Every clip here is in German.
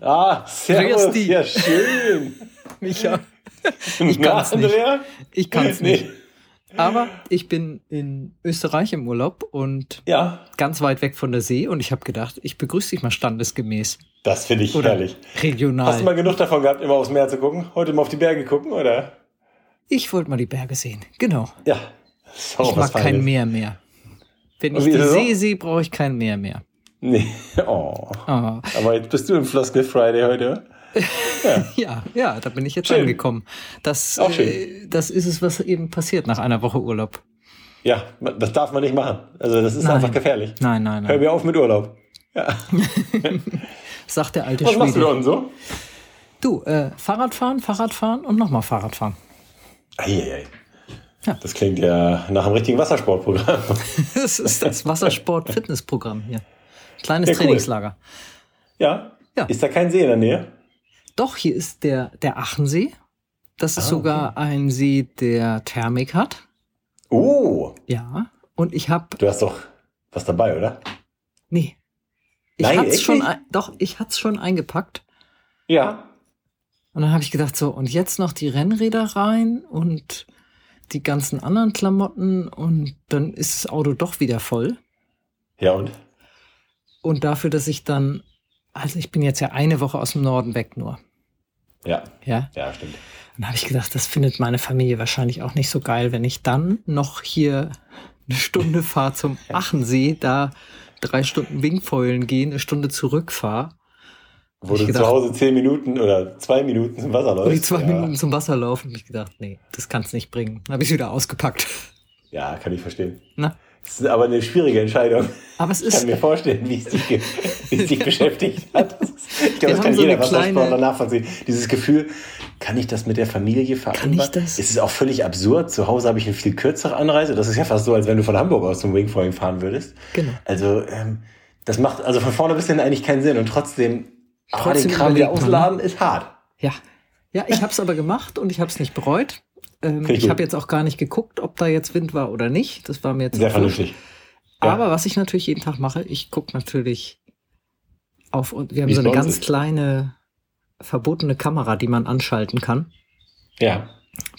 Ah, servus. Grüß. Ja, schön. Michael. Ich kann's nicht. Andrea? Ich kann's Nee. nicht. Aber ich bin in Österreich im Urlaub und Ja, ganz weit weg von der See und ich habe gedacht, ich begrüße dich mal standesgemäß. das finde ich Oder herrlich. regional. Hast du mal genug davon gehabt, immer aufs Meer zu gucken? Heute mal auf die Berge gucken, oder? ich wollte mal die Berge sehen. Genau. Ja. Ich mag kein Meer mehr. Wenn ich die es so? See sehe, brauche ich kein Meer mehr. Nee. Oh. Ah. Aber jetzt bist du im Floskel Friday heute. Ja, ja, da bin ich jetzt Schön. angekommen. Das, Auch schön. äh, das ist es, was eben passiert nach einer Woche Urlaub. Ja, das darf man nicht machen. Also das ist Nein. einfach gefährlich. Nein, nein, Hör nein. mir auf mit Urlaub. Ja. Sagt der alte Was machst du da Schwede. unten so? Du, äh, Fahrradfahren, Fahrradfahren und nochmal Fahrradfahren. Eieiei. Ja. Das klingt ja nach einem richtigen Wassersportprogramm. Das ist das Wassersport-Fitnessprogramm hier. Kleines Ja, cool. Trainingslager. Ja? Ja. Ist da kein See in der Nähe? Doch, hier ist der, der Achensee. Das ist Ah, sogar ein See, der Thermik hat. Oh, Ja. Und ich habe, du hast doch was dabei, oder? nee. Ich Nein, hat's schon, ein, doch, ich hat's schon eingepackt. Ja. Und dann habe ich gedacht, so, und jetzt noch die Rennräder rein und die ganzen anderen Klamotten und dann ist das Auto doch wieder voll. Ja, und? Und dafür, dass ich dann, also ich bin jetzt ja eine Woche aus dem Norden weg nur. Ja, Ja. ja, stimmt. Dann habe ich gedacht, das findet meine Familie wahrscheinlich auch nicht so geil, wenn ich dann noch hier eine Stunde fahre zum Achensee, da drei Stunden Wingfoilen gehe, eine Stunde zurückfahre Wo ich du gedacht- zu Hause zehn Minuten oder zwei Minuten zum Wasser läufst. und die zwei ja. Minuten zum Wasser laufen. Und ich gedacht, nee, das kann's nicht bringen. Dann habe ich wieder ausgepackt. Ja, kann ich verstehen. Na? Das ist aber eine schwierige Entscheidung. Aber es Ich kann ist, mir vorstellen, wie es dich, wie es dich beschäftigt hat. Ist- Ich glaube, das kann so jeder Wassersportler nachvollziehen. Dieses Gefühl, kann ich das mit der Familie vereinbaren? ich das? Es ist auch völlig absurd. Zu Hause habe ich eine viel kürzere Anreise. Das ist ja fast so, als wenn du von Hamburg aus zum Wingfoiling fahren würdest. Genau. Also, ähm, das macht also von vorne bis hin eigentlich keinen Sinn. Und trotzdem, Trotzdem den Kram wieder ne? ausladen ist hart. ja. Ja, ich habe es aber gemacht und ich habe es nicht bereut. Ähm, ich ich habe jetzt auch gar nicht geguckt, ob da jetzt Wind war oder nicht. Das war mir jetzt Sehr vernünftig. Ja. Aber was ich natürlich jeden Tag mache, ich gucke natürlich auf und wir haben Wie so eine ganz ist. kleine verbotene Kamera, die man anschalten kann Ja.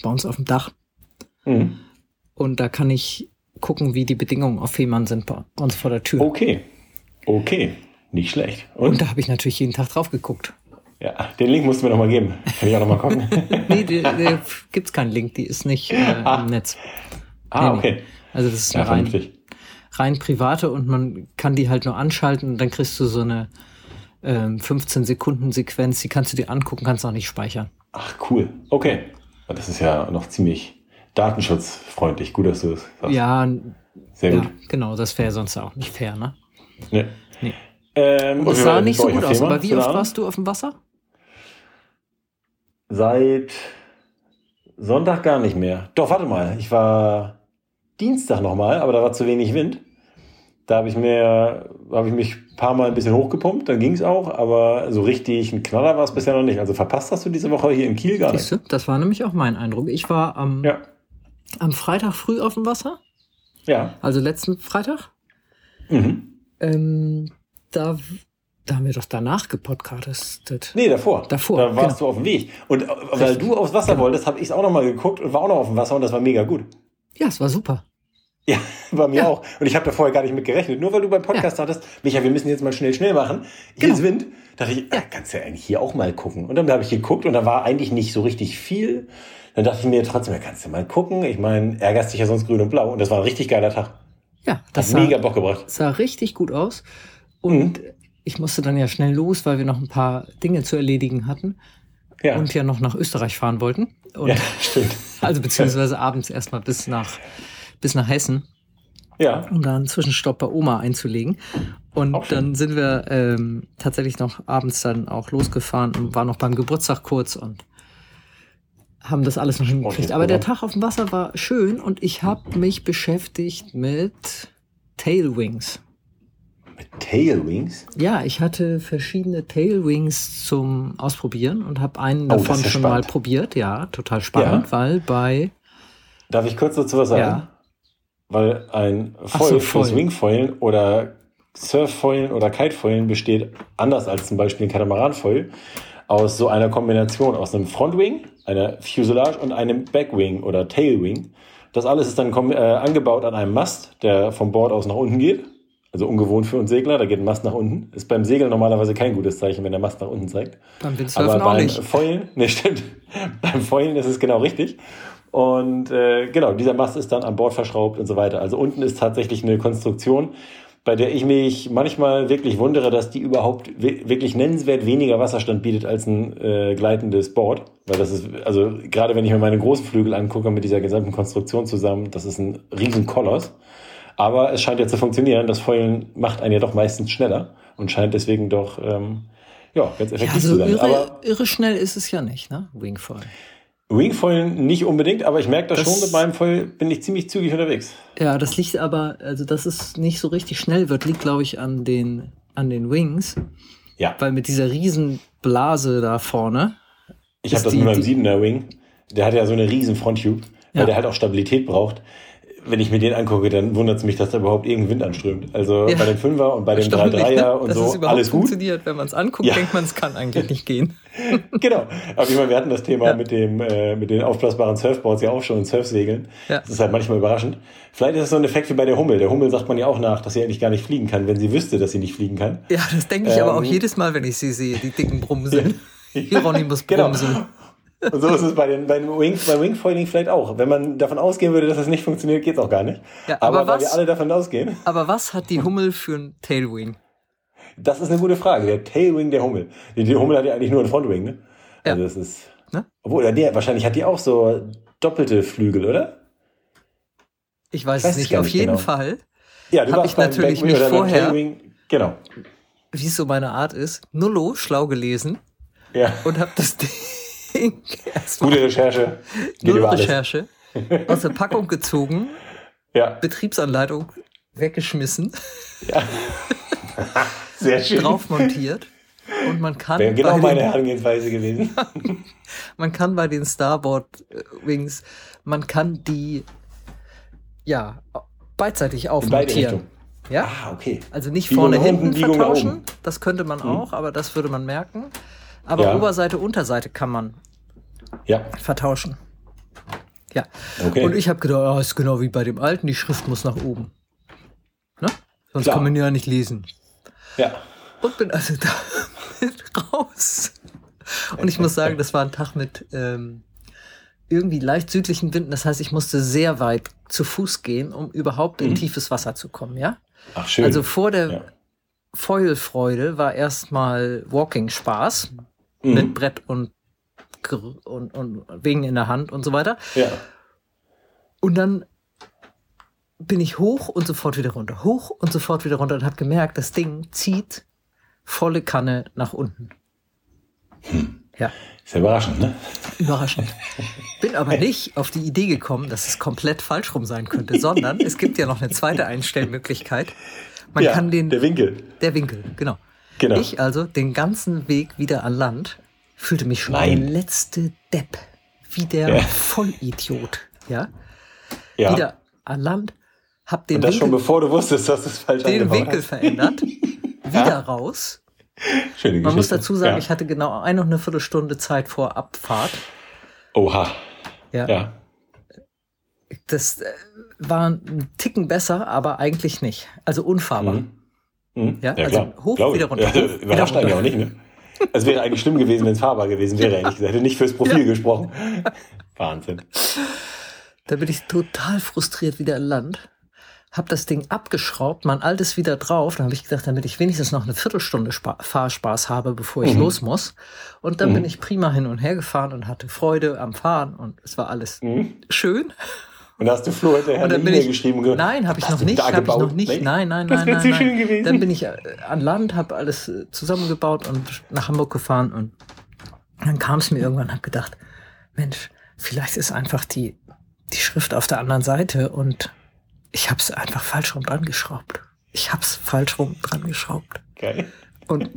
bei uns auf dem Dach Mhm. und da kann ich gucken, wie die Bedingungen auf Fehmarn sind bei uns vor der Tür. Okay. Okay. Nicht schlecht. Und? Und da habe ich natürlich jeden Tag drauf geguckt. Ja, den Link musst du mir noch mal geben. Kann ich auch noch mal gucken. Nee, die, die gibt's keinen Link, die ist nicht äh, im Netz. ah, Nee, nee. okay. Also das ist Ja, rein, vernünftig. rein private und man kann die halt nur anschalten und dann kriegst du so eine ähm, 15 Sekunden Sequenz, die kannst du dir angucken, kannst auch nicht speichern. Ach, cool. Okay. Das ist ja noch ziemlich datenschutzfreundlich. Gut, dass du das sagst. Ja, Sehr ja gut. genau, das wäre sonst auch nicht fair, ne? Nee. Nee. Ähm, Und es sah nicht so gut aus. Aber wie oft warst du auf dem Wasser? Seit Sonntag gar nicht mehr. Doch, warte mal. Ich war Dienstag noch mal, aber da war zu wenig Wind. Da habe ich mir, habe ich mich ein paar Mal ein bisschen hochgepumpt, dann ging es auch, aber so richtig ein Knaller war es bisher noch nicht. Also verpasst hast du diese Woche hier in Kiel gar nicht. Du? Das war nämlich auch mein Eindruck. Ich war am, Ja, am Freitag früh auf dem Wasser, ja. also letzten Freitag. Mhm. Ähm, da, da haben wir doch danach gepodcastet. Nee, davor. Davor, Da warst genau. du auf dem Weg. Und äh, weil Richtig, du aufs Wasser genau. wolltest, habe ich es auch noch mal geguckt und war auch noch auf dem Wasser und das war mega gut. Ja, es war super. Ja, bei mir Ja. auch. Und ich habe da vorher gar nicht mit gerechnet. Nur weil du beim Podcast hattest, Micha, wir müssen jetzt mal schnell, schnell machen. Hier Genau. ist Wind. dachte ich, ah, kannst du ja eigentlich hier auch mal gucken. Und dann habe ich geguckt und da war eigentlich nicht so richtig viel. Dann dachte ich mir trotzdem, ja, kannst du mal gucken. Ich meine, ärgerst dich ja sonst grün und blau. Und das war ein richtig geiler Tag. Ja, das Hat sah, mega Bock gebracht. sah richtig gut aus. Und ich musste dann ja schnell los, weil wir noch ein paar Dinge zu erledigen hatten Ja, und ja noch nach Österreich fahren wollten. Und ja stimmt. also beziehungsweise abends erstmal bis nach, bis nach Hessen, Ja, um da einen Zwischenstopp bei Oma einzulegen. Und dann sind wir ähm, tatsächlich noch abends dann auch losgefahren und waren noch beim Geburtstag kurz und haben das alles noch hingekriegt. Aber der. Tag auf dem Wasser war schön und ich habe mich beschäftigt mit Tailwings. Tailwings? Ja, ich hatte verschiedene Tailwings zum Ausprobieren und habe einen Oh, davon schon mal spannend. probiert. Ja, total spannend, Ja. weil bei Darf ich kurz dazu was sagen? Ja. Weil ein Foil so, fürs Foil. Wingfoilen oder Surffoilen oder Kitefoilen besteht, anders als zum Beispiel ein Katamaranfoil, aus so einer Kombination aus einem Frontwing, einer Fuselage und einem Backwing oder Tailwing. Das alles ist dann äh, angebaut an einem Mast, der vom Bord aus nach unten geht. Also ungewohnt für uns Segler, da geht ein Mast nach unten. Ist beim Segeln normalerweise kein gutes Zeichen, wenn der Mast nach unten zeigt. beim Aber Windsurfen auch beim nicht. Foilen, ne, stimmt. beim Foilen ist es genau richtig. Und äh, genau, dieser Mast ist dann an Bord verschraubt und so weiter. Also unten ist tatsächlich eine Konstruktion, bei der ich mich manchmal wirklich wundere, dass die überhaupt wi- wirklich nennenswert weniger Wasserstand bietet als ein äh, gleitendes Board. Weil das ist, also gerade wenn ich mir meine großen Flügel angucke mit dieser gesamten Konstruktion zusammen, das ist ein riesen Koloss. Aber es scheint ja zu funktionieren. Das Foilen macht einen ja doch meistens schneller und scheint deswegen doch ähm, ja, ganz Ja, effektiv so zu sein. Aber irre, irre schnell ist es ja nicht, ne? Wingfoil. Wingfoilen nicht unbedingt, aber ich merke das, Das- schon, mit meinem Foil bin ich ziemlich zügig unterwegs. Ja, das liegt aber, also dass es nicht so richtig schnell wird, liegt, glaube ich, an den, an den Wings. Ja, Weil mit dieser riesen Blase da vorne. ich habe das die- mit meinem die- Siebener Wing. Der hat ja so eine riesen Fronttube, weil Ja. der halt auch Stabilität braucht. Wenn ich mir den angucke, dann wundert es mich, dass da überhaupt irgendein Wind anströmt. Also Ja. bei dem Fünfer und bei dem Erstaunlich, 3-3er ne? und Dass so, es überhaupt alles gut. funktioniert. Wenn man es anguckt, Ja. denkt man, es kann eigentlich nicht gehen. genau. Aber ich meine, wir hatten das Thema Ja. mit, dem, äh, mit den aufblasbaren Surfboards ja auch schon und Surfsegeln. Ja. Das ist halt manchmal überraschend. Vielleicht ist es so ein Effekt wie bei der Hummel. Der Hummel sagt man ja auch nach, dass sie eigentlich gar nicht fliegen kann, wenn sie wüsste, dass sie nicht fliegen kann. Ja, das denke ich aber auch Ähm. jedes Mal, wenn ich sie sehe, die dicken Brumseln. Hieronymus Genau. Und so ist es bei den, bei den Wing, bei Wingfoiling vielleicht auch. Wenn man davon ausgehen würde, dass es nicht funktioniert, geht es auch gar nicht. Ja, aber aber weil wir was- alle davon ausgehen, Aber was hat die Hummel für ein Tailwing? das ist eine gute Frage. Der Tailwing der Hummel. Die, die Hummel hat ja eigentlich nur einen Frontwing, ne? Ja. Also das ist. Ne? Obwohl, nee, wahrscheinlich hat die auch so doppelte Flügel, oder? Ich weiß Weiß es ich nicht. Auf nicht jeden genau. Fall, Ja, du Hab warst ich natürlich nicht oder vorher. Tailwing. Genau. wie es so meine Art ist, nullo schlau gelesen Ja. und habe das Ding erstmal Gute Recherche. Geht alles. Recherche aus der Packung gezogen, Ja. Betriebsanleitung weggeschmissen, Sehr schön. drauf montiert und man kann, Wäre genau meine Herangehensweise gewesen. man kann bei den Starboard äh, Wings, man kann die ja beidseitig aufmontieren. Ja? Ah, okay. Also nicht Biegung vorne hinten Biegung vertauschen, das könnte man auch, aber das würde man merken. Aber Ja. Oberseite, Unterseite kann man Ja, vertauschen. Ja. okay. Und ich habe gedacht, ah, ist genau wie bei dem alten, die Schrift muss nach oben. Ne? Sonst Klar. kann man ja nicht lesen. ja. Und bin also da raus. Und ich muss sagen, das war ein Tag mit ähm, irgendwie leicht südlichen Winden. Das heißt, ich musste sehr weit zu Fuß gehen, um überhaupt in tiefes Wasser zu kommen, ja? Ach, schön. Also vor der Ja. Foilfreude war erstmal Walking-Spaß Mhm. mit Brett und, und, und Wegen in der Hand und so weiter. Ja. Und dann bin ich hoch und sofort wieder runter, hoch und sofort wieder runter und habe gemerkt, das Ding zieht volle Kanne nach unten. Ja, Ist ja überraschend, ne? überraschend. Bin aber nicht auf die Idee gekommen, dass es komplett falsch rum sein könnte, sondern es gibt ja noch eine zweite Einstellmöglichkeit. Man ja, kann den, der Winkel. der Winkel, genau. Genau. Ich also den ganzen Weg wieder an Land fühlte mich schon Nein. der letzte Depp, wie der Ja. Vollidiot, ja. ja. Wieder an Land, hab den Und das schon Winkel, bevor du wusstest, dass es falsch den Winkel hast. verändert, wieder raus. Schöne Geschichte. Man muss dazu sagen, ja. ich hatte genau eine und eine Viertelstunde Zeit vor Abfahrt. Oha. Ja, Ja. das äh, war ein Ticken besser, aber eigentlich nicht. Also unfahrbar. Mhm. Mhm. Ja, also hoch, Glaub ich. wieder runter, Ja, hoch, wieder überrascht runter. eigentlich auch nicht, ne? Es wäre eigentlich schlimm gewesen, wenn es fahrbar gewesen wäre, ehrlich gesagt. Hätte nicht fürs Profil gesprochen. Wahnsinn. Da bin ich total frustriert wieder in Land. Hab das Ding abgeschraubt, mein altes wieder drauf. Dann habe ich gedacht, damit ich wenigstens noch eine Viertelstunde Spa Fahrspaß habe, bevor ich Mhm. los muss. Und dann bin ich prima hin und her gefahren und hatte Freude am Fahren und es war alles Mhm. schön. Und da hast du Flo hinterher Und eine dann E-Mail ich, geschrieben. und gesagt, nein, habe ich "Was noch nicht, da habe ich gebaut?" noch nicht. Nein, nein, Das nein, wär nein, zu nein. schön gewesen. Dann bin ich äh, an Land, habe alles äh, zusammengebaut und nach Hamburg gefahren und dann kam es mir irgendwann, habe gedacht, Mensch, vielleicht ist einfach die, die Schrift auf der anderen Seite und ich habe es einfach falsch rum dran geschraubt. Ich habe es falsch rum dran geschraubt. Geil. Und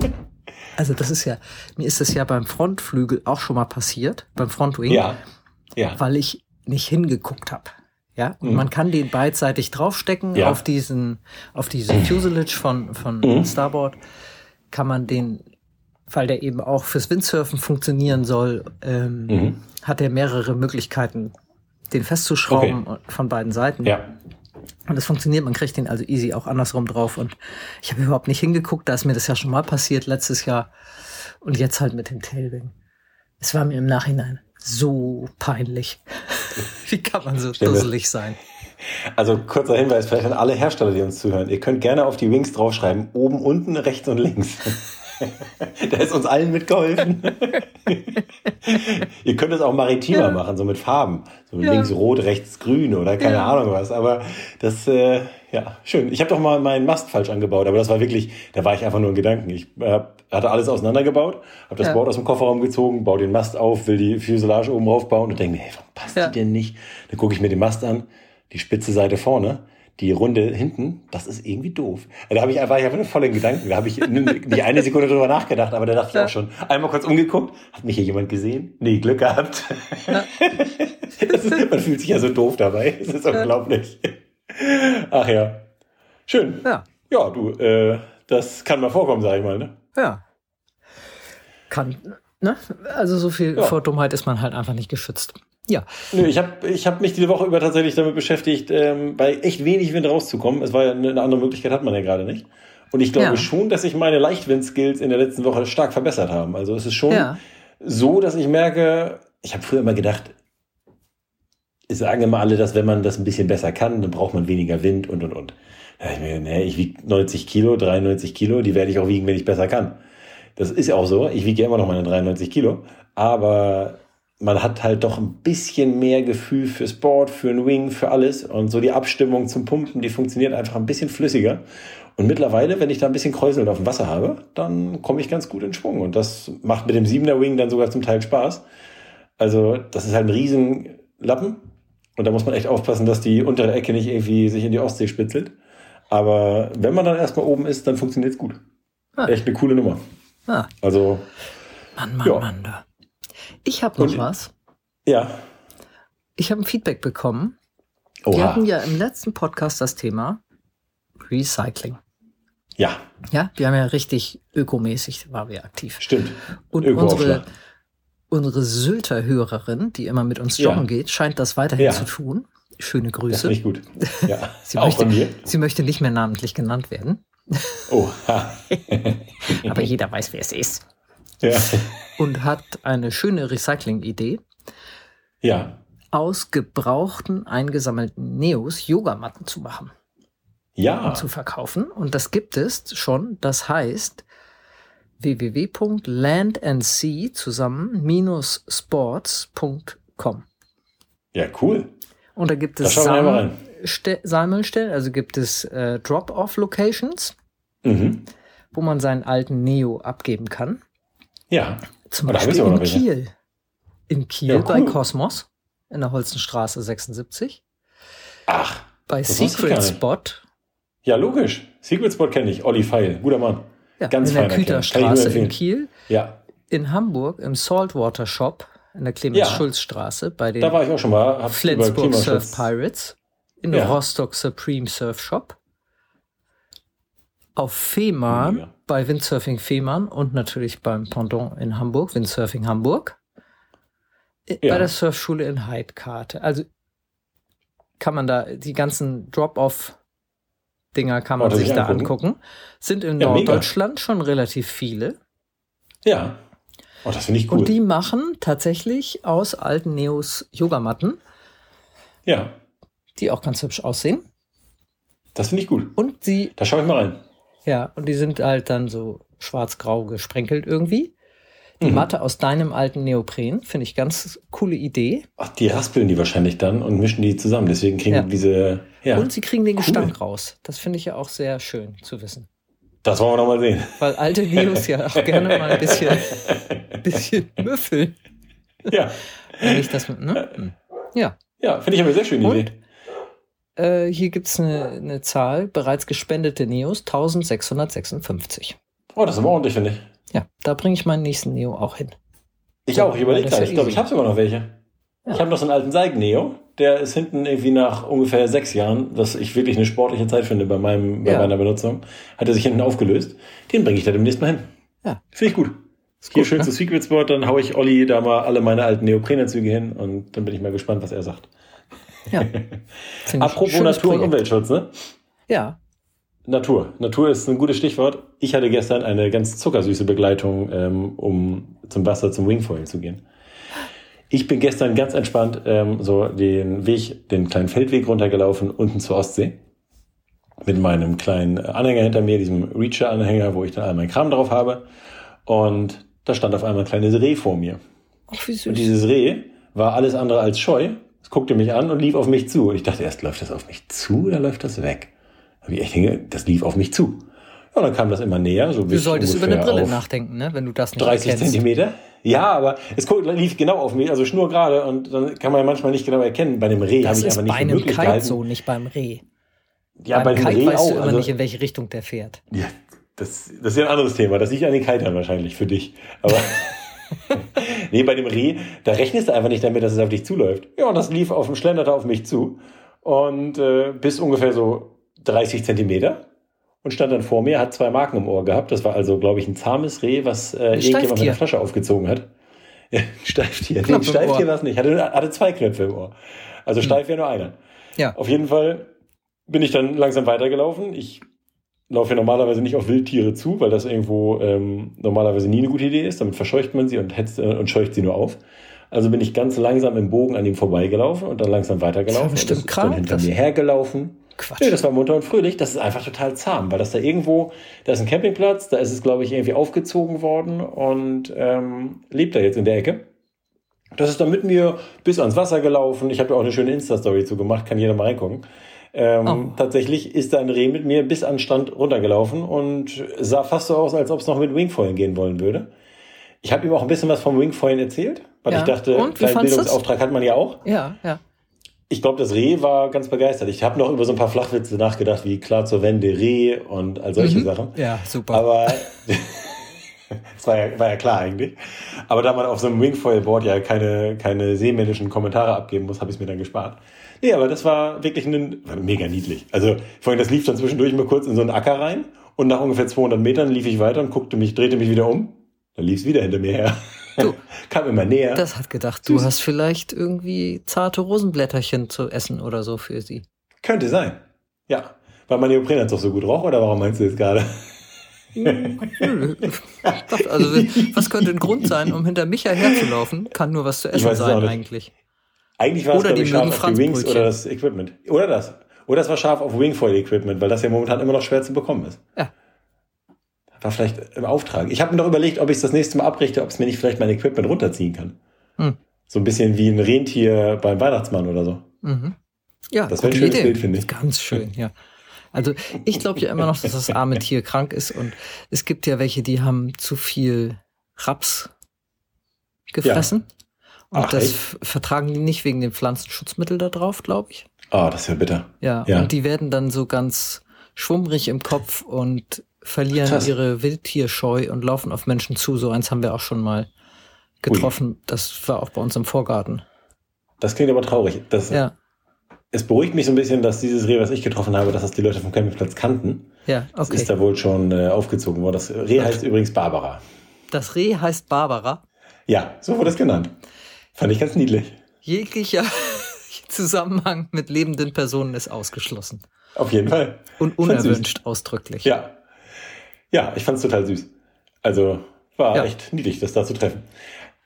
also das ist ja, mir ist das ja beim Frontflügel auch schon mal passiert, beim Frontwing, Ja. Ja. weil ich nicht hingeguckt habe. Ja, und man kann den beidseitig draufstecken Ja. auf diesen, auf diesen Fuselage von, von Mhm. Starboard, kann man den, weil der eben auch fürs Windsurfen funktionieren soll, ähm, Mhm. hat er mehrere Möglichkeiten, den festzuschrauben von beiden Seiten. Ja. Und das funktioniert, man kriegt den also easy auch andersrum drauf. Und ich habe überhaupt nicht hingeguckt, da ist mir das ja schon mal passiert letztes Jahr. Und jetzt halt mit dem Tailwing. Es war mir im Nachhinein so peinlich. Wie kann man so dusselig sein? Also kurzer Hinweis vielleicht an alle Hersteller, die uns zuhören. Ihr könnt gerne auf die Wings draufschreiben. Oben, unten, rechts und links. da ist uns allen mitgeholfen. Ihr könnt es auch maritimer machen, so mit Farben. So Ja. links rot, rechts grün oder keine Ja. Ahnung was. Aber das, äh, ja, schön. Ich habe doch mal meinen Mast falsch angebaut, aber das war wirklich, da war ich einfach nur in Gedanken. Ich äh, hatte alles auseinandergebaut, habe das Ja. Board aus dem Kofferraum gezogen, baue den Mast auf, will die Fuselage oben raufbauen und denke mir, hey, warum passt Ja. die denn nicht? Dann gucke ich mir den Mast an, die spitze Seite vorne, die Runde hinten, das ist irgendwie doof. Da habe ich einfach, ich einfach nur voll in Gedanken. Da habe ich nicht eine Sekunde drüber nachgedacht, aber da dachte ich Ja. auch schon. Einmal kurz umgeguckt, hat mich hier jemand gesehen? Nee, Glück gehabt. Das ist, man fühlt sich ja so doof dabei. Das ist unglaublich. Ach ja. Schön. Ja, Ja, du, äh, das kann mal vorkommen, sag ich mal. Ne? ja. Kann, ne? Also so viel Ja. vor Dummheit ist man halt einfach nicht geschützt. Ja, Nö, ich habe ich hab mich diese Woche über tatsächlich damit beschäftigt, ähm, bei echt wenig Wind rauszukommen. Es war ja eine, andere Möglichkeit, hat man ja gerade nicht. Und ich glaube Ja. schon, dass sich meine Leichtwind-Skills in der letzten Woche stark verbessert haben. Also es ist schon ja, so, dass ich merke, ich habe früher immer gedacht, sagen immer alle, dass wenn man das ein bisschen besser kann, dann braucht man weniger Wind und und und. Da ich mir, nee, ich wiege 90 Kilo, 93 Kilo, die werde ich auch wiegen, wenn ich besser kann. Das ist auch so. Ich wiege ja immer noch meine 93 Kilo. Aber man hat halt doch ein bisschen mehr Gefühl fürs Board, für ein Wing, für alles. Und so die Abstimmung zum Pumpen, die funktioniert einfach ein bisschen flüssiger. Und mittlerweile, wenn ich da ein bisschen Kräuseln auf dem Wasser habe, dann komme ich ganz gut in Schwung. Und das macht mit dem 7er Wing dann sogar zum Teil Spaß. Also, das ist halt ein riesen Lappen. Und da muss man echt aufpassen, dass die untere Ecke nicht irgendwie sich in die Ostsee spitzelt. Aber wenn man dann erstmal oben ist, dann funktioniert es gut. Ah. Echt eine coole Nummer. ah, Also, Mann, Mann, Ja. Mann. Da. Ich habe noch Und- was. ja. Ich habe ein Feedback bekommen. Wir Oha. hatten ja im letzten Podcast das Thema Recycling. Ja, Ja, wir haben ja richtig ökomäßig, waren wir aktiv. stimmt. Und unsere, unsere Sylter Hörerin, die immer mit uns joggen Ja. geht, scheint das weiterhin Ja. zu tun. Schöne Das Grüße. ich gut. Ja, Sie auch möchte, von mir. sie möchte nicht mehr namentlich genannt werden, Oh, aber jeder weiß, wer es ist. ja. Und hat eine schöne Recycling-Idee. ja, Aus gebrauchten, eingesammelten Neos Yogamatten zu machen ja, und zu verkaufen. Und das gibt es schon. Das heißt www.landandsea zusammen minus sports.com. ja, cool. Und da gibt es. Sammelste- Sammelstellen, also gibt es äh, Drop-off-Locations, Mhm. wo man seinen alten Neo abgeben kann. Ja, Zum haben Beispiel in. Kiel. In Kiel Ja, bei cool. Kosmos in der Holzenstraße 76. ach, Bei Secret. Spot ja, logisch. Secret Spot kenne ich. Olli Feil, guter Mann. Ja, Ganz in der Küterstraße in. Kiel. Ja, In Hamburg im Saltwater Shop in der Clemens-Schulz-Straße bei den da war ich auch schon mal. Hab Flensburg Surf. Pirates. In Ja. Rostock Supreme Surf Shop. Auf Fehmarn Mega. bei Windsurfing Fehmarn und natürlich beim Pendant in Hamburg, Windsurfing Hamburg. Ja. Bei der Surfschule in Heidkarte. Also kann man da die ganzen Drop-Off-Dinger kann man sich da angucken. angucken. Sind in Ja, mega. Norddeutschland schon relativ viele. Ja. Oh, das finde ich cool. Und die machen tatsächlich aus alten Neos Yogamatten, ja, die auch ganz hübsch aussehen. das finde ich gut. Und sie Da schaue ich mal rein. Ja, und die sind halt dann so schwarz-grau gesprenkelt irgendwie. Die Mhm. Matte aus deinem alten Neopren, finde ich ganz coole Idee. Ach, die raspeln die wahrscheinlich dann und mischen die zusammen. Deswegen kriegen Ja. diese. Ja, Und sie kriegen den Cool. Gestank raus. Das finde ich ja auch sehr schön zu wissen. das wollen wir noch mal sehen. Weil alte Neos ja auch gerne mal ein bisschen, bisschen müffeln. Ja, Wenn ich das, ne? Hm. Ja. Ja, finde ich aber sehr schöne Und? Idee. Äh, hier gibt's eine, eine Zahl, bereits gespendete Neos, 1656. Oh, das ist aber ordentlich, finde ich. Ja, da bringe ich meinen nächsten Neo auch hin. Ich auch, ich überlege ja Ich glaube, ich habe sogar noch welche. Ja. Ich habe noch so einen alten Seig-Neo. Der ist hinten irgendwie nach ungefähr sechs Jahren, was ich wirklich eine sportliche Zeit finde bei, meinem, bei Ja. meiner Benutzung, hat er sich hinten aufgelöst. Den bringe ich da demnächst mal hin. Ja. Finde ich gut. Ist Hier gut, schön ne? zu Secret Sport, dann haue ich Olli da mal alle meine alten Neoprenanzüge hin und dann bin ich mal gespannt, was er sagt. Ja. Apropos Natur und. Umweltschutz, ne? Ja. Natur. Natur ist ein gutes Stichwort. Ich hatte gestern eine ganz zuckersüße Begleitung, ähm, um zum Wasser, zum Wingfoil zu gehen. Ich bin gestern ganz entspannt ähm, so den Weg, den kleinen Feldweg runtergelaufen, unten zur Ostsee. Mit meinem kleinen Anhänger hinter mir, diesem Reacher-Anhänger, wo ich dann all meinen Kram drauf habe. Und da stand auf einmal ein kleines Reh vor mir. Ach, wie süß. Und dieses Reh war alles andere als scheu. Es guckte mich an und lief auf mich zu. Und ich dachte erst, läuft das auf mich zu oder läuft das weg? Aber ich denke, das lief auf mich zu. Ja, und dann kam das immer näher. So du solltest über eine Brille nachdenken, ne? wenn du das nicht 30 erkennst. Zentimeter. Ja, aber es lief genau auf mich, also schnurgerade. Und dann kann man ja manchmal nicht genau erkennen. Bei dem Reh habe ich einfach nicht bei einem möglich Kite gehalten. so, nicht beim Reh. ja, bei beim dem Kite Reh weißt auch. du immer also, nicht, in welche Richtung der fährt. Ja, das, das ist ja ein anderes Thema. Das liegt an den Kitern wahrscheinlich für dich. Aber nee, bei dem Reh, da rechnest du einfach nicht damit, dass es auf dich zuläuft. Ja, und das lief auf dem Schlenderte auf mich zu. Und äh, bis ungefähr so 30 Zentimeter. Und stand dann vor mir, hat zwei Marken im Ohr gehabt. Das war also, glaube ich, ein zahmes Reh, was äh, irgendjemand mit der Flasche aufgezogen hat. Ja, Steiftier. Nee, Knopf Steiftier war es nicht. Hatte, hatte zwei Knöpfe im Ohr. Also steif wäre nur einer. Ja. Auf jeden Fall bin ich dann langsam weitergelaufen. Ich laufe ja normalerweise nicht auf Wildtiere zu, weil das irgendwo ähm, normalerweise nie eine gute Idee ist. Damit verscheucht man sie und, hetzt, äh, und scheucht sie nur auf. Also bin ich ganz langsam im Bogen an ihm vorbeigelaufen und dann langsam weitergelaufen. Das war bestimmt und ist dann krank, hinter das- mir hergelaufen. Quatsch. Nee, das war munter und fröhlich. Das ist einfach total zahm, weil das da irgendwo, da ist ein Campingplatz, da ist es, glaube ich, irgendwie aufgezogen worden und ähm, lebt da jetzt in der Ecke. Das ist dann mit mir bis ans Wasser gelaufen. Ich habe da auch eine schöne Insta-Story zu gemacht, kann jeder mal reingucken. Ähm, Oh. Tatsächlich ist da ein Reh mit mir bis an den Strand runtergelaufen und sah fast so aus, als ob es noch mit Wingfoilen gehen wollen würde. Ich habe ihm auch ein bisschen was vom Wingfoilen erzählt, weil Ja. ich dachte, Und? Kleinen? Bildungsauftrag hat man ja auch. Ja, ja. Ich glaube, das Reh war ganz begeistert. Ich habe noch über so ein paar Flachwitze nachgedacht, wie klar zur Wende Reh und all solche Mhm. Sachen. Ja, super. Aber das war ja, war ja klar eigentlich. Aber da man auf so einem Wingfoil-Board ja keine, keine seemännischen Kommentare abgeben muss, habe ich es mir dann gespart. Nee, aber das war wirklich ein, war mega niedlich. Also vorhin, das lief dann zwischendurch mal kurz in so einen Acker rein und nach ungefähr 200 Metern lief ich weiter und guckte mich, drehte mich wieder um. Dann lief es wieder hinter mir her. Du. Kam immer näher. das hat gedacht, du hast vielleicht irgendwie zarte Rosenblätterchen zu essen oder so für sie. Könnte sein. Ja. Weil mein Neoprenanzug so gut roch, oder warum meinst du jetzt gerade? Dachte, also, was könnte ein Grund sein, um hinter Micha herzulaufen? Kann nur was zu essen sein eigentlich. Eigentlich war es, Oder glaube die ich, scharf auf die Wings oder das Equipment. Oder das. Oder es war scharf auf Wingfoil-Equipment, weil das ja momentan immer noch schwer zu bekommen ist. Ja. War vielleicht im Auftrag. Ich habe mir noch überlegt, ob ich es das nächste Mal abrichte, ob es mir nicht vielleicht mein Equipment runterziehen kann. Hm. So ein bisschen wie ein Rentier beim Weihnachtsmann oder so. Mhm. Ja, Das wäre ein schönes Idee. Bild, finde ich. Ganz schön, ja. Also ich glaube ja immer noch, dass das arme Tier krank ist und es gibt ja welche, die haben zu viel Raps gefressen. Und Ach, das echt? vertragen die nicht wegen den Pflanzenschutzmittel da drauf, glaube ich. Ah, das ist ja bitter. Ja, Ja. und die werden dann so ganz schwummrig im Kopf und verlieren Krass. ihre Wildtierscheu und laufen auf Menschen zu. So eins haben wir auch schon mal getroffen. Das war auch bei uns im Vorgarten. Das klingt aber traurig. Das, Ja, Es beruhigt mich so ein bisschen, dass dieses Reh, was ich getroffen habe, dass das die Leute vom Campingplatz kannten. ja, Das okay. ist da wohl schon äh, aufgezogen worden. Das Reh heißt übrigens Barbara. Das Reh heißt Barbara. Ja, so wurde es genannt. Fand ich ganz niedlich. Jeglicher Zusammenhang mit lebenden Personen ist ausgeschlossen. Auf jeden Fall. Und unerwünscht ausdrücklich. Ja. Ja, ich fand es total süß. Also war Ja. echt niedlich, das da zu treffen.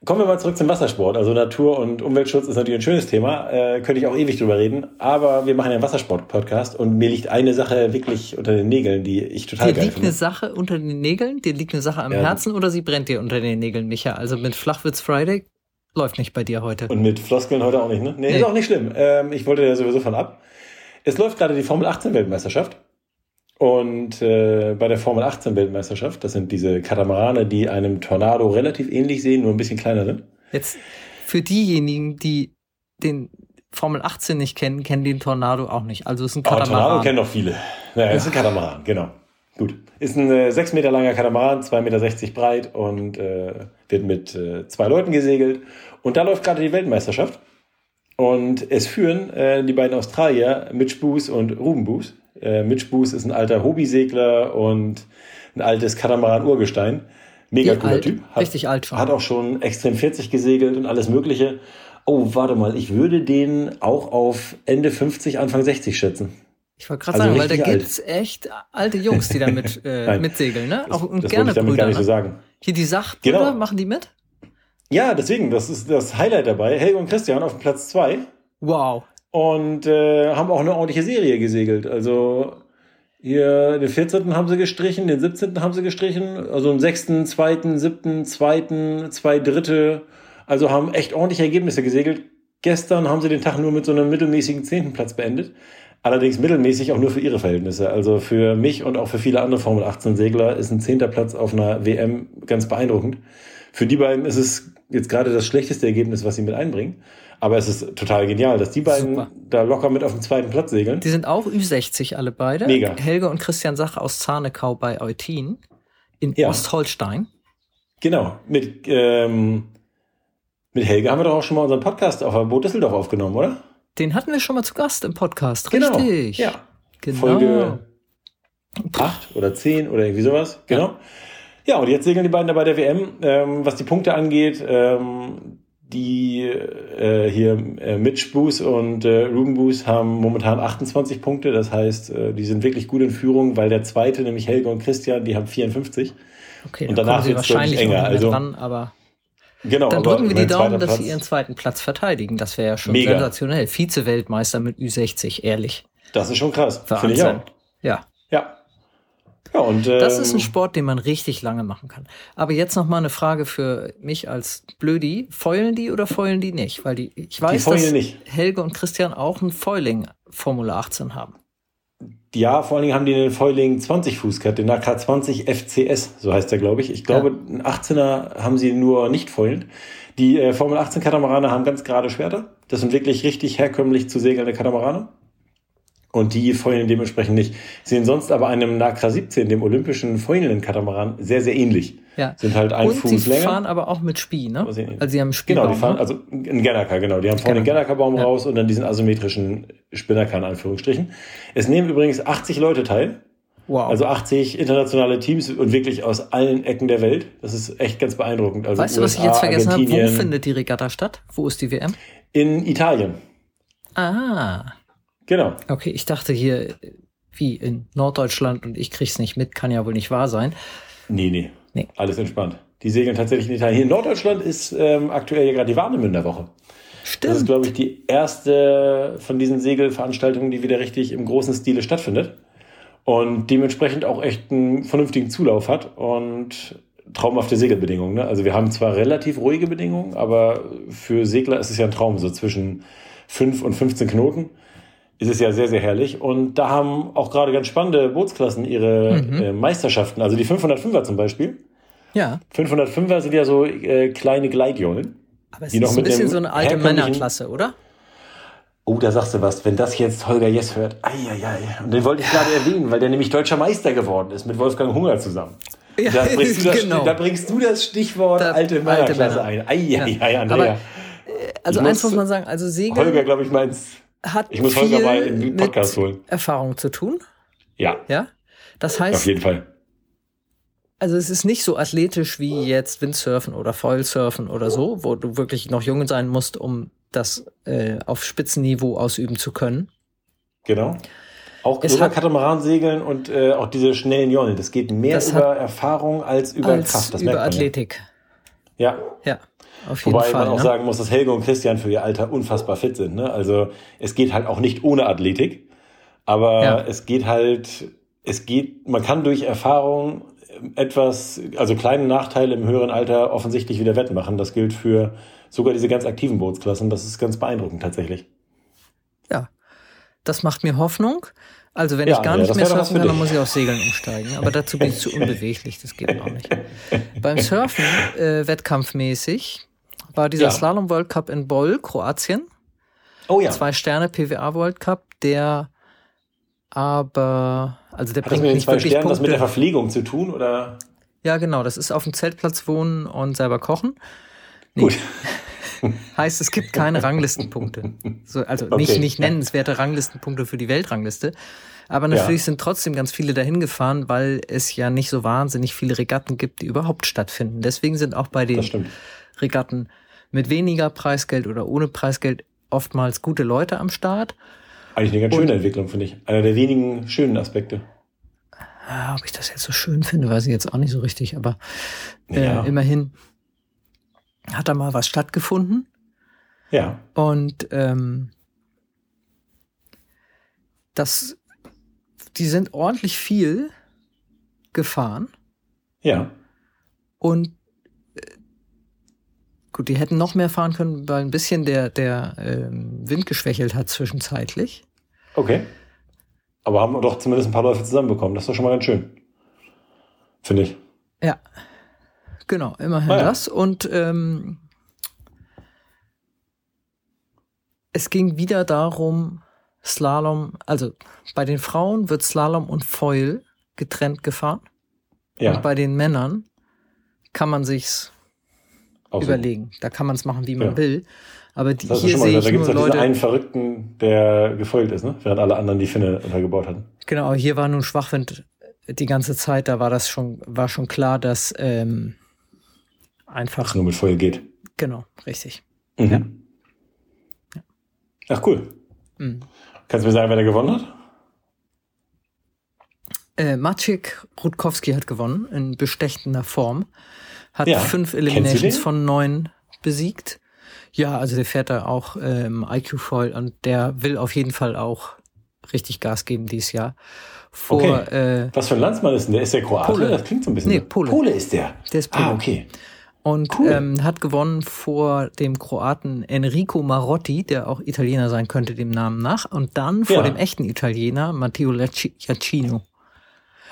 Kommen wir mal zurück zum Wassersport. Also Natur- und Umweltschutz ist natürlich ein schönes Thema. Äh, könnte ich auch ewig drüber reden. Aber wir machen ja einen Wassersport-Podcast und mir liegt eine Sache wirklich unter den Nägeln, die ich total Dir geil liegt eine finde. Sache unter den Nägeln, dir liegt eine Sache am Ja. Herzen oder sie brennt dir unter den Nägeln, Micha. Also mit Flachwitz Friday läuft nicht bei dir heute. Und mit Floskeln heute auch nicht, ne? Nee, Nee. ist auch nicht schlimm. Ähm, ich wollte ja sowieso von ab. Es läuft gerade die Formel 18 Weltmeisterschaft. Und äh, bei der Formel 18 Weltmeisterschaft, das sind diese Katamarane, die einem Tornado relativ ähnlich sehen, nur ein bisschen kleiner sind. Jetzt für diejenigen, die den Formel 18 nicht kennen, kennen den Tornado auch nicht. Also es ist ein Aber Tornado Katamaran. kennen doch viele. Naja, ist ein Katamaran, genau. Gut. Ist ein äh, 6 Meter langer Katamaran, 2,60 Meter breit und äh, wird mit äh, zwei Leuten gesegelt. Und da läuft gerade die Weltmeisterschaft. Und es führen äh, die beiden Australier, Mitch Boos und Ruben Boos. Äh, Mitch Boos ist ein alter Hobbysegler und ein altes Katamaran-Urgestein. Mega Wie cooler alt? Typ. Richtig alt. Hat auch schon extrem 40 gesegelt und alles Mögliche. Oh, warte mal, ich würde den auch auf Ende 50, Anfang 60 schätzen. Ich wollte gerade Also sagen, weil da alt. gibt's echt alte Jungs, die da mit, äh, mitsegeln, ne? Das, Auch und das gerne ich damit Brüder. gar nicht so ne? sagen. Hier die Sachbrüder, Genau. machen die mit? Ja, deswegen, das ist das Highlight dabei. Helge und Christian auf Platz zwei Wow. und äh, haben auch eine ordentliche Serie gesegelt. Also hier den 14. haben sie gestrichen, den 17. haben sie gestrichen, also den 6., 2., 7., 2., 2 Dritte. Also haben echt ordentliche Ergebnisse gesegelt. Gestern haben sie den Tag nur mit so einem mittelmäßigen 10. Platz beendet. Allerdings mittelmäßig auch nur für ihre Verhältnisse. Also für mich und auch für viele andere Formel 18 Segler ist ein 10. Platz auf einer WM ganz beeindruckend. Für die beiden ist es jetzt gerade das schlechteste Ergebnis, was sie mit einbringen. Aber es ist total genial, dass die beiden Super. da locker mit auf dem zweiten Platz segeln. Die sind auch Ü60 alle beide. Mega. Helge und Christian Sache aus Zarnekau bei Eutin in Ja. Ostholstein. Genau. Mit, ähm, mit Helge haben wir doch auch schon mal unseren Podcast auf der Boot Düsseldorf aufgenommen, oder? Den hatten wir schon mal zu Gast im Podcast. Richtig. Ja. Genau. Folge 8 oder 10 oder irgendwie sowas. Genau. Ja, und jetzt segeln die beiden da bei der WM. Ähm, was die Punkte angeht, ähm, die äh, hier äh, Mitch Boos und äh, Ruben Boos haben momentan 28 Punkte. Das heißt, äh, die sind wirklich gut in Führung, weil der zweite, nämlich Helge und Christian, die haben 54. Okay, Und danach wird's deutlich wahrscheinlich enger, also- dran, aber Genau. dann drücken wir die Daumen, dass sie ihren zweiten Platz verteidigen. Das wäre ja schon Mega. sensationell. Vize-Weltmeister mit Ü60, ehrlich. Das ist schon krass. Finde ich auch. Ja. Ja. Ja, und ähm, Das ist ein Sport, den man richtig lange machen kann. Aber jetzt noch mal eine Frage für mich als Blödi. Feulen die oder feulen die nicht? Weil die, ich weiß, feulen dass nicht. Helge und Christian auch ein Foiling Formula 18 haben. Ja, vor allen Dingen haben die den Foiling 20 Fuß gehabt, den AK20 FCS, so heißt der, glaube ich. Ich glaube, einen 18er haben sie nur nicht foilend. Die äh, Formel 18 Katamarane haben ganz gerade Schwerter. Das sind wirklich richtig herkömmlich zu segelnde Katamarane. Und die foilen dementsprechend nicht. Sehen sonst aber einem Nakra 17, dem olympischen foilenden Katamaran, sehr, sehr ähnlich. Ja. Sind halt ein und Fuß sie länger. fahren aber auch mit Spie, ne? Sie- Also sie haben Spielbaum. Genau, die fahren, ne? also ein Gennaker, genau. Die haben vorne den Gennaker-Baum Ja. raus und dann diesen asymmetrischen Spinnaker in Anführungsstrichen. Es nehmen übrigens 80 Leute teil. wow. Also 80 internationale Teams und wirklich aus allen Ecken der Welt. Das ist echt ganz beeindruckend. Also weißt du, was ich USA, jetzt vergessen habe? Wo findet die Regatta statt? Wo ist die WM? In Italien. Ah, Genau. okay. Ich dachte hier, wie in Norddeutschland und ich krieg's nicht mit, kann ja wohl nicht wahr sein. Nee, nee. Nee. Alles entspannt. Die segeln tatsächlich in Italien. Hier in Norddeutschland ist ähm, aktuell ja gerade die Warnemünder-Woche. Das ist, Stimmt. glaube ich, die erste von diesen Segelveranstaltungen, die wieder richtig im großen Stile stattfindet. Und dementsprechend auch echt einen vernünftigen Zulauf hat und traumhafte Segelbedingungen. Ne? Also wir haben zwar relativ ruhige Bedingungen, aber für Segler ist es ja ein Traum, so zwischen 5 und 15 Knoten ist es ja sehr, sehr herrlich. Und da haben auch gerade ganz spannende Bootsklassen ihre Mhm. äh, Meisterschaften. Also die 505er zum Beispiel. Ja, 505er sind ja so äh, kleine Gleitjohlen. aber es Die ist noch ein mit bisschen so eine alte Männerklasse, oder? Oh, da sagst du was. Wenn das jetzt Holger Jess hört. Eieiei. Und den wollte ich gerade erwähnen, weil der nämlich deutscher Meister geworden ist mit Wolfgang Hunger zusammen. Ja, da, bringst du das, genau. da bringst du das Stichwort Da- alte alte Männerklasse Männer. ein. Eieiei, Ja. Andrea. Aber, Also Ich eins muss- man sagen, also Segeln Holger, glaube ich, meins. Hat ich muss viel mal in Podcast mit holen. Erfahrung zu tun, Ja, ja. Das auf heißt, jeden Fall. also es ist nicht so athletisch wie jetzt Windsurfen oder Foilsurfen oder so, wo du wirklich noch jung sein musst, um das äh, auf Spitzenniveau ausüben zu können. Genau. Auch Es über hat- Katamaran segeln und äh, auch diese schnellen Jollen. Das geht mehr Das über Erfahrung als über als Kraft. Das über merkt man ja. Athletik. Ja, Ja, auf jeden Wobei Fall. man auch ne? sagen muss, dass Helge und Christian für ihr Alter unfassbar fit sind. Ne? Also es geht halt auch nicht ohne Athletik, aber Ja. es geht halt, es geht, man kann durch Erfahrung etwas, also kleine Nachteile im höheren Alter offensichtlich wieder wettmachen. Das gilt für sogar diese ganz aktiven Bootsklassen. Das ist ganz beeindruckend tatsächlich. Ja, das macht mir Hoffnung. Also wenn Ja, ich gar ja, nicht mehr surfen kann, dann muss ich auf Segeln umsteigen. Aber dazu bin ich zu unbeweglich, das geht auch nicht. Beim Surfen, äh, wettkampfmäßig, war dieser Ja. Slalom World Cup in Bol, Kroatien. Oh ja. Zwei Sterne PWA World Cup, der aber, also der Hat das bringt mit den nicht zwei wirklich Sternen Punkte. mit der Verpflegung zu tun? Oder? ja, genau, das ist auf dem Zeltplatz wohnen und selber kochen. Gut. Heißt, es gibt keine Ranglistenpunkte. So, also Okay, nicht, nicht nennenswerte Ranglistenpunkte für die Weltrangliste. Aber natürlich Ja. sind trotzdem ganz viele dahin gefahren, weil es ja nicht so wahnsinnig viele Regatten gibt, die überhaupt stattfinden. Deswegen sind auch bei den Das. Regatten mit weniger Preisgeld oder ohne Preisgeld oftmals gute Leute am Start. Eigentlich eine ganz Und- schöne Entwicklung, finde ich. Einer der wenigen schönen Aspekte. Ob ich das jetzt so schön finde, weiß ich jetzt auch nicht so richtig, aber äh, Ja. immerhin hat da mal was stattgefunden. Ja. Und ähm, das, die sind ordentlich viel gefahren Ja. und gut, die hätten noch mehr fahren können, weil ein bisschen der, der ähm, Wind geschwächelt hat zwischenzeitlich. Okay. Aber haben wir doch zumindest ein paar Läufe zusammenbekommen. Das ist doch schon mal ganz schön. Finde ich. Ja, genau, immerhin Ah ja. das. Und ähm, es ging wieder darum, Slalom, also bei den Frauen wird Slalom und Foil getrennt gefahren. Ja. Und bei den Männern kann man sich's so. überlegen. Da kann man es machen, wie man Ja. will. Aber die, Das hier schon mal sehe gesagt. Da ich gibt es nur doch diesen Leute. einen Verrückten, der gefolgt ist, ne? während alle anderen die Finne untergebaut hatten. Genau, hier war nun Schwachwind die ganze Zeit. Da war das schon, war schon klar, dass ähm, einfach, nur mit Feuer geht. genau, richtig. Mhm. Ach cool. Mhm. Kannst du mir sagen, wer da gewonnen hat? Äh, Maciek Rutkowski hat gewonnen in bestechender Form. Hat Ja. fünf Eliminations von neun besiegt. Ja, also der fährt da auch ähm, IQ voll und der will auf jeden Fall auch richtig Gas geben dieses Jahr. Vor, Okay. äh, Was für ein Landsmann ist denn der? Ist der Kroate? Pole. Das klingt so ein bisschen. Nee. Pole. Pole ist der. Der ist Pole. Ah, okay. und Cool. ähm, hat gewonnen vor dem Kroaten Enrico Marotti, der auch Italiener sein könnte, dem Namen nach. Und dann vor Ja. dem echten Italiener, Matteo Giacchino.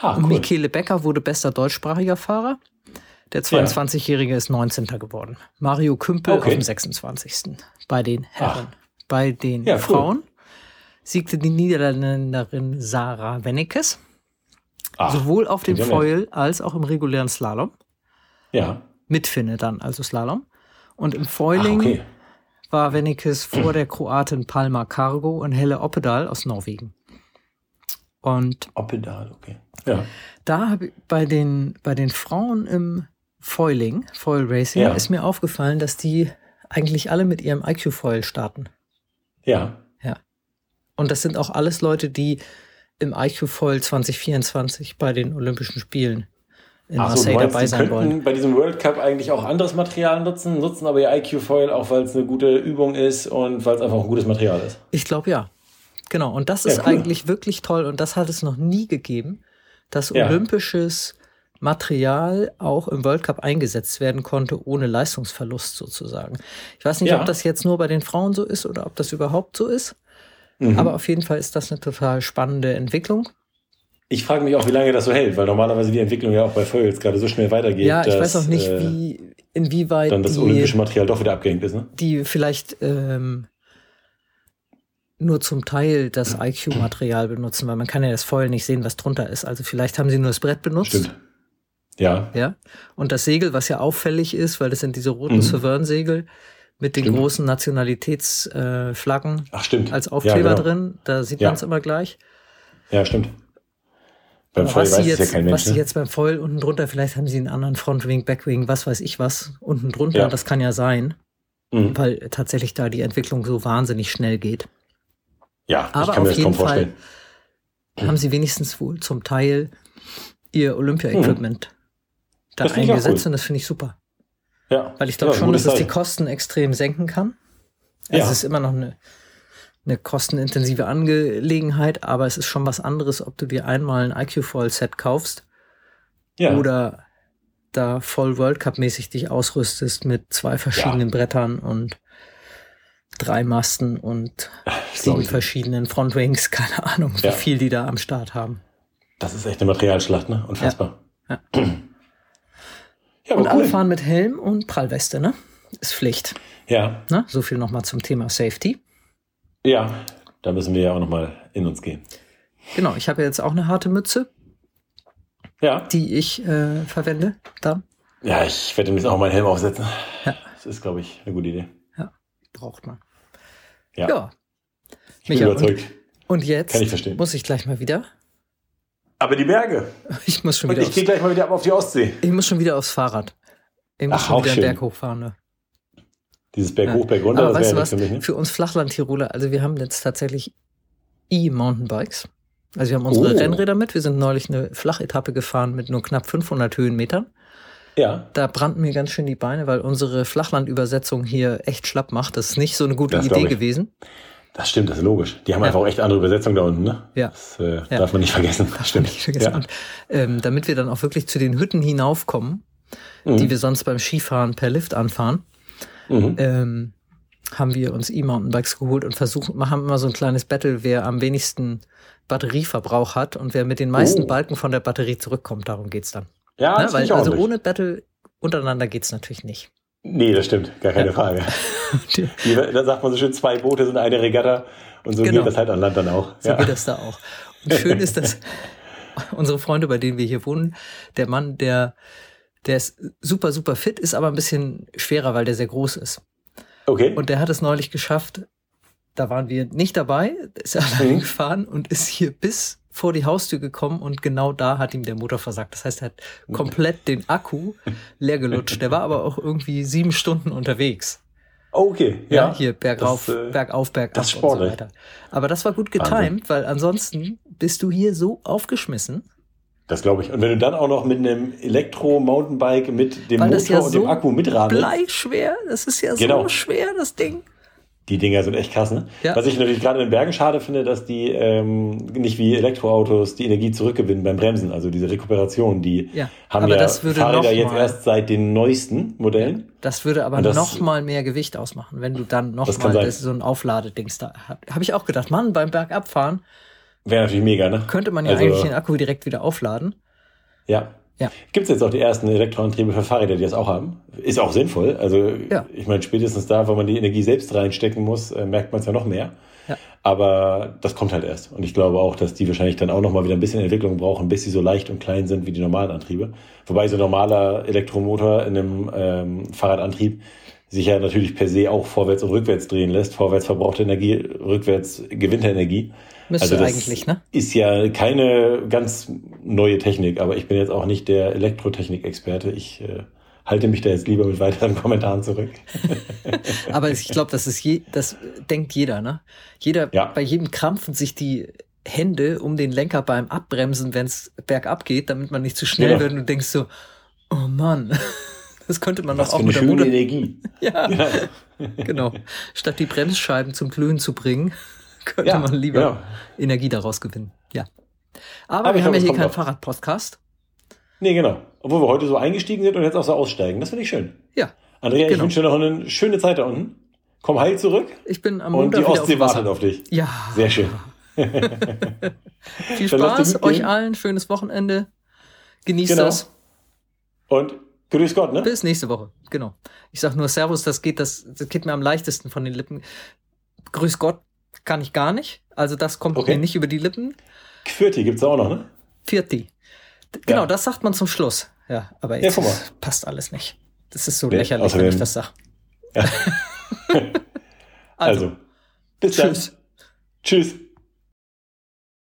Ah, Und cool. Michele Becker wurde bester deutschsprachiger Fahrer. Der 22-Jährige ist 19. geworden. Mario Kümpel Okay. auf dem 26. bei den Herren. Bei den Ja, cool. Frauen siegte die Niederländerin Sarah Wennekes, Ach, sowohl auf dem ja. Foil als auch im regulären Slalom. Ja. Mit Finne dann, also Slalom. Und im Ach, Foiling okay. war Wennekes vor der Kroatin Palma Cargo und Helle Oppedal aus Norwegen. Und Oppedal, okay. Ja. da habe ich bei den, bei den Frauen im Foiling, Foil Racing, Ja. ist mir aufgefallen, dass die eigentlich alle mit ihrem IQ-Foil starten. Ja. Und das sind auch alles Leute, die im IQ-Foil 2024 bei den Olympischen Spielen in Ach so, Marseille meinst, dabei sein wollen. könnten bei diesem World Cup eigentlich auch anderes Material nutzen, nutzen aber ihr IQ-Foil auch, weil es eine gute Übung ist und weil es einfach ein gutes Material ist. Ich glaube ja. Genau. Und das Ja, ist cool. eigentlich wirklich toll und das hat es noch nie gegeben, dass Ja. olympisches Material auch im World Cup eingesetzt werden konnte, ohne Leistungsverlust sozusagen. Ich weiß nicht, Ja. ob das jetzt nur bei den Frauen so ist oder ob das überhaupt so ist. Mhm. Aber auf jeden Fall ist das eine total spannende Entwicklung. Ich frage mich auch, wie lange das so hält, weil normalerweise die Entwicklung ja auch bei Foils gerade so schnell weitergeht, ja, ich dass weiß auch nicht, äh, wie, inwieweit dann das die, olympische Material doch wieder abgehängt ist. Ne? die vielleicht ähm, nur zum Teil das IQ-Material benutzen, weil man kann ja das Foil nicht sehen, was drunter ist. Also vielleicht haben sie nur das Brett benutzt. Stimmt. Ja, Ja. Und das Segel, was ja auffällig ist, weil das sind diese roten Mhm. Severn-Segel mit den Stimmt. großen Nationalitätsflaggen äh, Flaggen ach stimmt. als Aufkleber ja, genau. drin. Da sieht Ja. man es immer gleich. Ja, stimmt. Beim Foil was weiß sie es ja jetzt, kein was Mensch. sie Ne? jetzt beim Foil unten drunter, vielleicht haben sie einen anderen Frontwing, Backwing, was weiß ich was, unten drunter. Ja. Das kann ja sein, Mhm. weil tatsächlich da die Entwicklung so wahnsinnig schnell geht. Ja, Aber ich kann mir auf das kaum jeden Fall vorstellen. haben sie wenigstens wohl zum Teil ihr Olympia-Equipment da eingesetzt cool. und das finde ich super. Ja. Weil ich glaube Ja, schon, dass es die. Kosten extrem senken kann. Also Ja. Es ist immer noch eine, eine kostenintensive Angelegenheit, aber es ist schon was anderes, ob du dir einmal ein IQ-Foil-Set kaufst ja. oder da voll World Cup-mäßig dich ausrüstest mit zwei verschiedenen Brettern und drei Masten und sieben verschiedenen Frontwings. Keine Ahnung, wie Ja. viel die da am Start haben. Das ist echt eine Materialschlacht, ne? Unfassbar. Ja. Ja, und aber alle cool. fahren mit Helm und Prallweste, ne? ist Pflicht. Ja, Ne? So viel nochmal zum Thema Safety. ja, da müssen wir ja auch nochmal in uns gehen. Genau, ich habe jetzt auch eine harte Mütze, Ja, die ich äh, verwende dann. ja, ich werde demnächst auch meinen Helm aufsetzen. Ja. Das ist, glaube ich, eine gute Idee. Braucht man. Ja, Ja. ich bin überzeugt. Und jetzt Kann ich verstehen. muss ich gleich mal wieder. Aber die Berge. Ich muss schon Und wieder ich aufs, gehe gleich mal wieder ab auf die Ostsee. ich muss schon wieder aufs Fahrrad. Ich muss Ach, schon wieder schön. Berg hochfahren. Ne? Dieses Berg Ja. hoch, Berg runter, Aber das weißt du was? für mich. Ne? Für uns Flachland-Tiroler, also wir haben jetzt tatsächlich E-Mountainbikes. Also wir haben unsere Oh. Rennräder mit. Wir sind neulich eine Flachetappe gefahren mit nur knapp 500 Höhenmetern. Ja, Da brannten mir ganz schön die Beine, weil unsere Flachlandübersetzung hier echt schlapp macht. Das ist nicht so eine gute Das Idee ich. gewesen. Das stimmt, das ist logisch. Die haben Ja. einfach auch echt andere Übersetzungen da unten, ne? Ja. Das äh, Ja. darf man nicht vergessen. Das stimmt. Nicht vergessen. Ja. Und, ähm, damit wir dann auch wirklich zu den Hütten hinaufkommen, Mhm. die wir sonst beim Skifahren per Lift anfahren, Mhm. ähm, haben wir uns E-Mountainbikes geholt und versuchen, wir haben immer so ein kleines Battle, wer am wenigsten Batterieverbrauch hat und wer mit den meisten Oh. Balken von der Batterie zurückkommt. Darum geht's dann. Ja, Ne? das Weil, also nicht. ohne Battle untereinander geht's natürlich nicht. Nee, das stimmt, gar keine Frage. Die- Die, da sagt man so schön, zwei Boote sind eine Regatta und so Genau. geht das halt an Land dann auch. So ja. geht das da auch. Und schön ist, dass unsere Freunde, bei denen wir hier wohnen, der Mann, der, der ist super, super fit, ist aber ein bisschen schwerer, weil der sehr groß ist. Okay. Und der hat es neulich geschafft, da waren wir nicht dabei, ist allein Mhm. gefahren und ist hier bis vor die Haustür gekommen und genau da hat ihm der Motor versagt. Das heißt, er hat komplett den Akku leer gelutscht. Der war aber auch irgendwie sieben Stunden unterwegs. Oh, okay, Ja, ja. hier bergauf, Das, äh, bergauf, bergab das und so weiter. Aber das war gut getimt, weil ansonsten bist du hier so aufgeschmissen. Das glaube ich. Und wenn du dann auch noch mit einem Elektro-Mountainbike mit dem Weil Motor ja und so dem Akku mitradelst, Bleischwer, das ist ja Genau. so schwer, das Ding. Die Dinger sind echt krass, ne? Ja. Was ich natürlich gerade in den Bergen schade finde, dass die ähm, nicht wie Elektroautos die Energie zurückgewinnen beim Bremsen, also diese Rekuperation, die Ja, haben aber ja das würde Fahrräder jetzt erst seit den neuesten Modellen. Das würde aber das- noch mal mehr Gewicht ausmachen, wenn du dann noch Das mal so ein Aufladedings da hast. Habe ich auch gedacht, Mann, beim Bergabfahren Wäre natürlich mega, ne? könnte man ja Also- eigentlich den Akku direkt wieder aufladen. Ja. Ja. Gibt es jetzt auch die ersten Elektroantriebe für Fahrräder, die das auch haben? Ist auch sinnvoll. Also Ja. ich meine, spätestens da, wo man die Energie selbst reinstecken muss, äh, merkt man es ja noch mehr. Ja. Aber das kommt halt erst. Und ich glaube auch, dass die wahrscheinlich dann auch noch mal wieder ein bisschen Entwicklung brauchen, bis sie so leicht und klein sind wie die normalen Antriebe. Wobei so ein normaler Elektromotor in einem ähm, Fahrradantrieb sich ja natürlich per se auch vorwärts und rückwärts drehen lässt. Vorwärts verbraucht er Energie, rückwärts gewinnt er Energie. Müsste Also das eigentlich, ne? Ist ja keine ganz neue Technik, aber ich bin jetzt auch nicht der Elektrotechnik-Experte. Ich äh, halte mich da jetzt lieber mit weiteren Kommentaren zurück. Aber ich glaube, das ist je, das denkt jeder, ne? Jeder, Ja. bei jedem krampfen sich die Hände um den Lenker beim Abbremsen, wenn es bergab geht, damit man nicht zu schnell Genau. wird und du denkst so, oh Mann, das könnte man doch auch eine mit der schöne. Energie. Ja, Ja, genau. Statt die Bremsscheiben zum Glühen zu bringen, könnte Ja, man lieber genau. Energie daraus gewinnen. Ja. Aber, Aber wir ich haben ja hier keinen. Fahrrad-Podcast. Nee, genau. Obwohl wir heute so eingestiegen sind und jetzt auch so aussteigen. Das finde ich schön. Ja, Andrea, ich Genau. wünsche dir noch eine schöne Zeit da unten. Komm heil zurück ich bin am und Montag die wieder Ostsee auf wartet auf dich. Ja, Sehr schön. viel Spaß euch allen, schönes Wochenende. Genießt Genau. das. Und grüß Gott, ne? Bis nächste Woche. Genau. Ich sag nur Servus, das geht, das, das geht mir am leichtesten von den Lippen. Grüß Gott kann ich gar nicht. Also das kommt Okay. mir nicht über die Lippen. Quirti gibt's auch noch, ne? D- Genau, Ja. das sagt man zum Schluss. Ja, aber Ja, jetzt mal. passt alles nicht. Das ist so Nee, lächerlich, wenn ich außerdem- das sag. Ja. Also, bis Tschüss. dann. Tschüss.